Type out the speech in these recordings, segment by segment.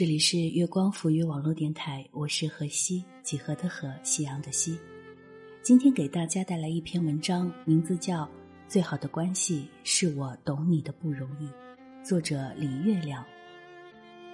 这里是月光浮语网络电台，我是何西，几何的何，夕阳的西。今天给大家带来一篇文章，名字叫《最好的关系是我懂你的不容易》，作者李月亮。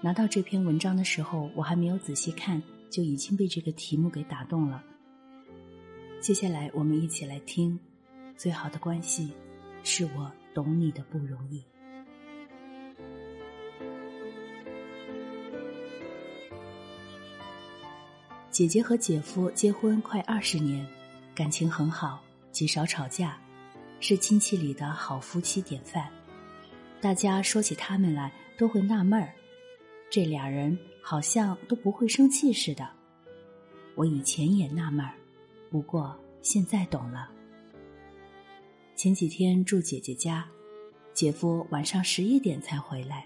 拿到这篇文章的时候，我还没有仔细看，就已经被这个题目给打动了。接下来，我们一起来听《最好的关系是我懂你的不容易》。姐姐和姐夫结婚快二十年，感情很好，极少吵架，是亲戚里的好夫妻典范。大家说起他们来，都会纳闷儿，这俩人好像都不会生气似的。我以前也纳闷儿，不过现在懂了。前几天住姐姐家，姐夫晚上十一点才回来，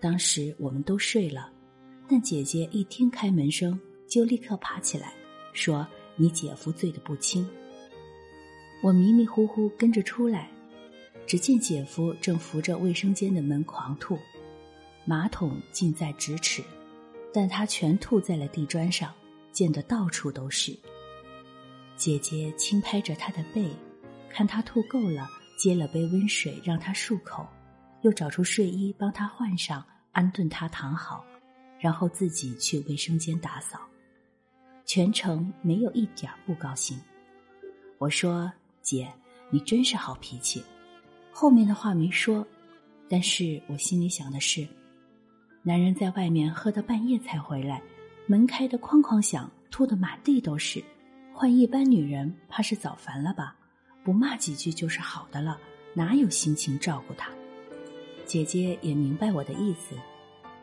当时我们都睡了，但姐姐一听开门声。就立刻爬起来，说：“你姐夫醉得不轻。”我迷迷糊糊跟着出来，只见姐夫正扶着卫生间的门狂吐，马桶近在咫尺，但他全吐在了地砖上，溅得到处都是。姐姐轻拍着他的背，看他吐够了，接了杯温水让他漱口，又找出睡衣帮他换上，安顿他躺好，然后自己去卫生间打扫。全程没有一点不高兴。我说：“姐，你真是好脾气。”后面的话没说，但是我心里想的是：男人在外面喝到半夜才回来，门开的哐哐响，吐的满地都是。换一般女人，怕是早烦了吧？不骂几句就是好的了，哪有心情照顾他？姐姐也明白我的意思，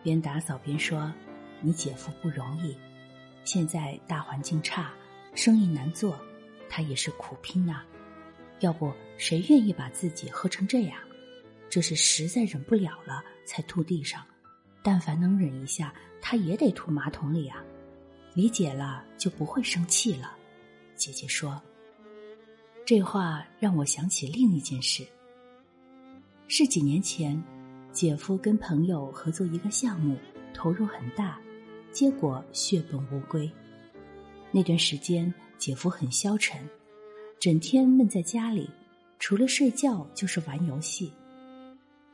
边打扫边说：“你姐夫不容易。”现在大环境差，生意难做，他也是苦拼呐。要不谁愿意把自己喝成这样？这是实在忍不了了才吐地上，但凡能忍一下，他也得吐马桶里啊。理解了就不会生气了。姐姐说，这话让我想起另一件事。是几年前，姐夫跟朋友合作一个项目，投入很大。结果血本无归。那段时间，姐夫很消沉，整天闷在家里，除了睡觉就是玩游戏。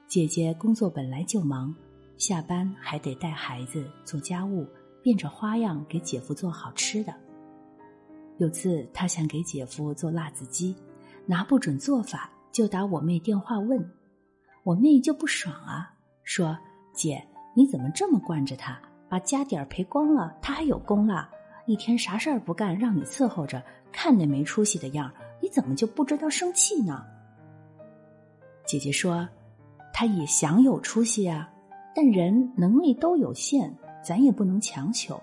姐姐工作本来就忙，下班还得带孩子、做家务，变着花样给姐夫做好吃的。有次，她想给姐夫做辣子鸡，拿不准做法，就打我妹电话问。我妹就不爽啊，说：“姐，你怎么这么惯着他？”把家底儿赔光了，他还有功了。一天啥事儿不干，让你伺候着，看那没出息的样儿，你怎么就不知道生气呢？姐姐说，他也想有出息啊，但人能力都有限，咱也不能强求。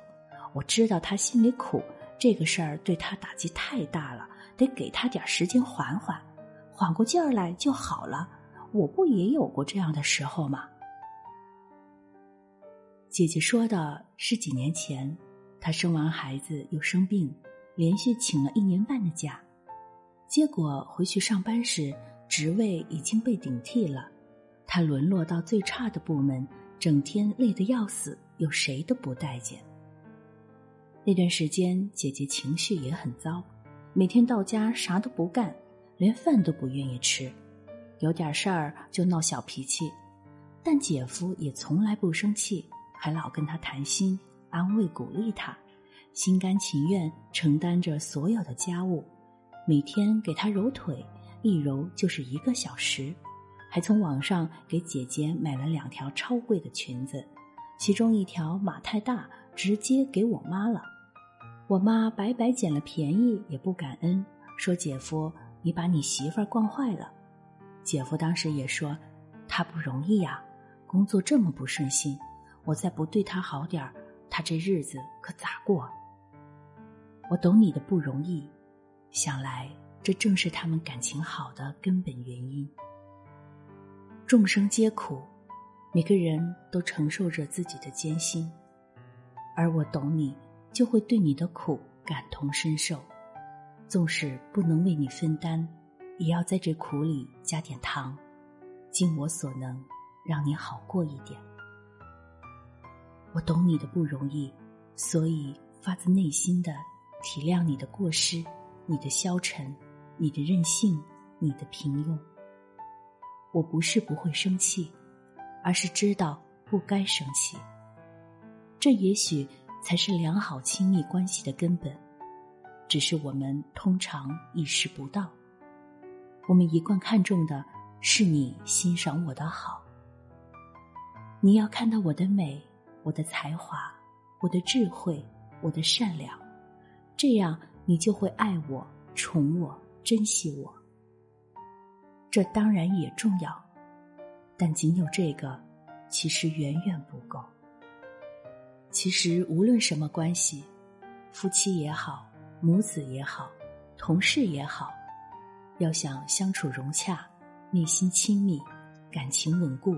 我知道他心里苦，这个事儿对他打击太大了，得给他点时间缓缓，缓过劲儿来就好了。我不也有过这样的时候吗？姐姐说的是几年前，她生完孩子又生病，连续请了一年半的假，结果回去上班时，职位已经被顶替了，她沦落到最差的部门，整天累得要死，有谁都不待见。那段时间，姐姐情绪也很糟，每天到家啥都不干，连饭都不愿意吃，有点事儿就闹小脾气。但姐夫也从来不生气，还老跟他谈心，安慰鼓励他，心甘情愿承担着所有的家务，每天给他揉腿，一揉就是一个小时，还从网上给姐姐买了两条超贵的裙子，其中一条码太大，直接给我妈了。我妈白白捡了便宜也不感恩，说：“姐夫，你把你媳妇儿惯坏了。”姐夫当时也说：“她不容易呀，工作这么不顺心，我再不对他好点儿，他这日子可咋过？”我懂你的不容易，想来这正是他们感情好的根本原因。众生皆苦，每个人都承受着自己的艰辛，而我懂你。就会对你的苦感同身受，纵使不能为你分担，也要在这苦里加点糖，尽我所能，让你好过一点。我懂你的不容易，所以发自内心的体谅你的过失、你的消沉、你的任性、你的平庸。我不是不会生气，而是知道不该生气。这也许。才是良好亲密关系的根本，只是我们通常意识不到。我们一贯看重的是你欣赏我的好，你要看到我的美、我的才华、我的智慧、我的善良，这样你就会爱我、宠我、珍惜我。这当然也重要，但仅有这个，其实远远不够。其实，无论什么关系，夫妻也好，母子也好，同事也好，要想相处融洽、内心亲密、感情稳固，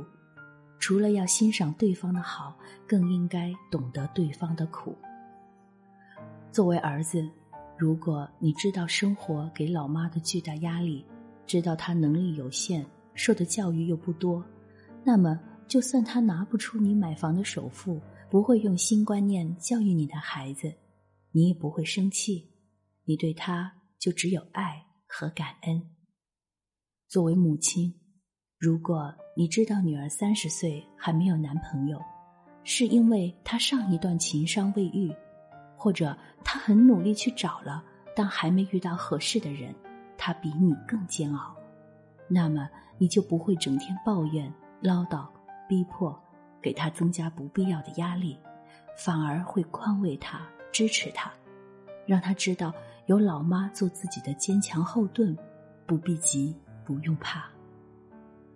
除了要欣赏对方的好，更应该懂得对方的苦。作为儿子，如果你知道生活给老妈的巨大压力，知道她能力有限，受的教育又不多，那么就算她拿不出你买房的首付。不会用新观念教育你的孩子，你也不会生气，你对他就只有爱和感恩。作为母亲，如果你知道女儿三十岁还没有男朋友，是因为她上一段情伤未愈，或者她很努力去找了，但还没遇到合适的人，她比你更煎熬，那么你就不会整天抱怨、唠叨、逼迫。给他增加不必要的压力，反而会宽慰他、支持他，让他知道有老妈做自己的坚强后盾，不必急，不用怕。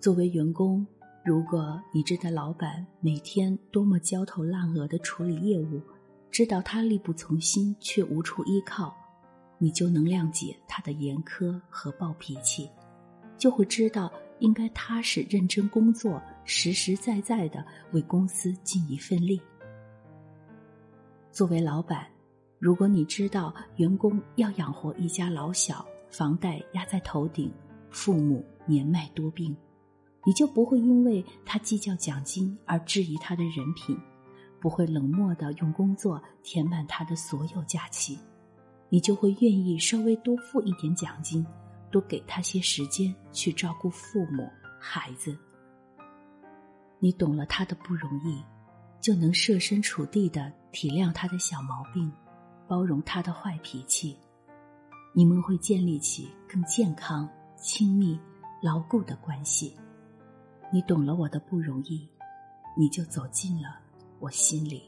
作为员工，如果你知道老板每天多么焦头烂额的处理业务，知道他力不从心却无处依靠，你就能谅解他的严苛和暴脾气，就会知道。应该踏实认真工作，实实在在的为公司尽一份力。作为老板，如果你知道员工要养活一家老小，房贷压在头顶，父母年迈多病，你就不会因为他计较奖金而质疑他的人品，不会冷漠的用工作填满他的所有假期，你就会愿意稍微多付一点奖金。多给他些时间去照顾父母、孩子。你懂了他的不容易，就能设身处地的体谅他的小毛病，包容他的坏脾气。你们会建立起更健康、亲密、牢固的关系。你懂了我的不容易，你就走进了我心里。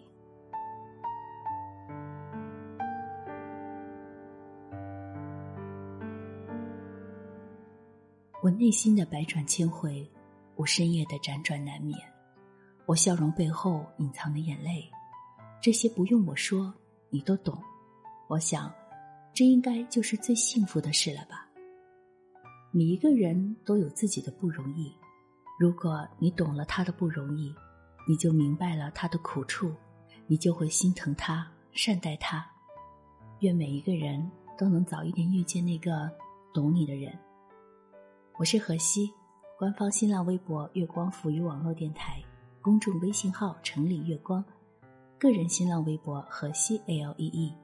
我内心的百转千回，我深夜的辗转难眠，我笑容背后隐藏的眼泪，这些不用我说，你都懂。我想，这应该就是最幸福的事了吧。每一个人都有自己的不容易，如果你懂了他的不容易，你就明白了他的苦处，你就会心疼他，善待他。愿每一个人都能早一点遇见那个懂你的人。我是何西，官方新浪微博“月光浮语网络电台”，公众微信号“城里月光”，个人新浪微博“何西 L E E”，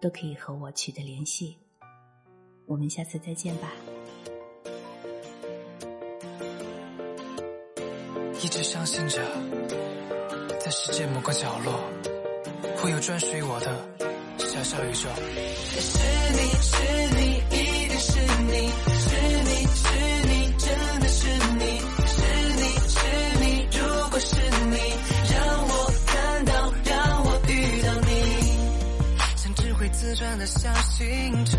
都可以和我取得联系。我们下次再见吧。相信着，在世界某个角落，会有专属于我的小小宇宙。是你是你，一定是你，是你是你，真的是你，是你是你，如果是你，让我看到，让我遇到你，像只会自转的小星球，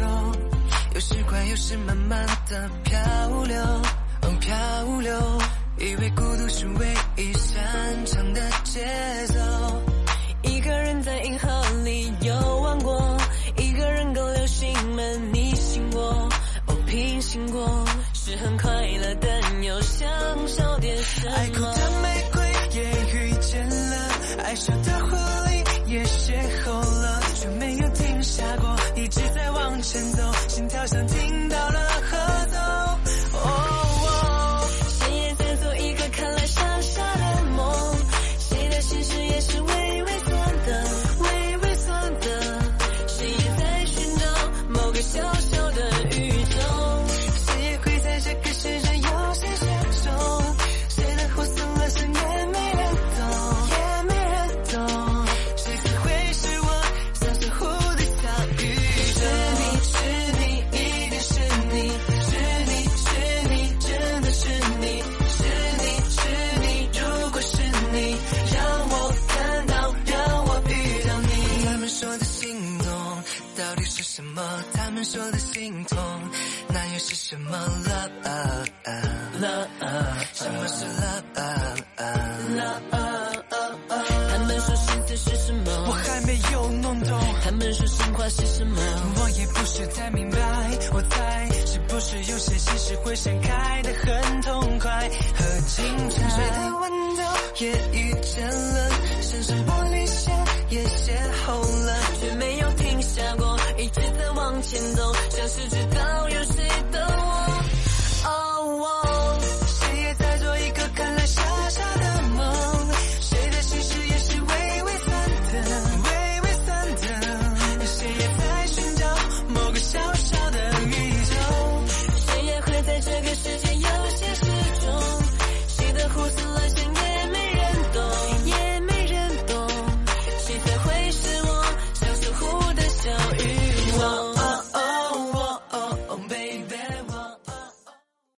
有时快，有时慢慢的漂流，哦漂流。以为孤独是唯一擅长的节奏，一个人在银河里游玩过，一个人跟流星们逆行过，哦平行过，是很快乐，但又想少点什么。是才明白。我猜，是不是有些心事会盛开的很痛快和精彩？水的温度也遇见了，身上玻璃鞋也邂逅了，却没有停下过。一直在往前走，像是知道有谁。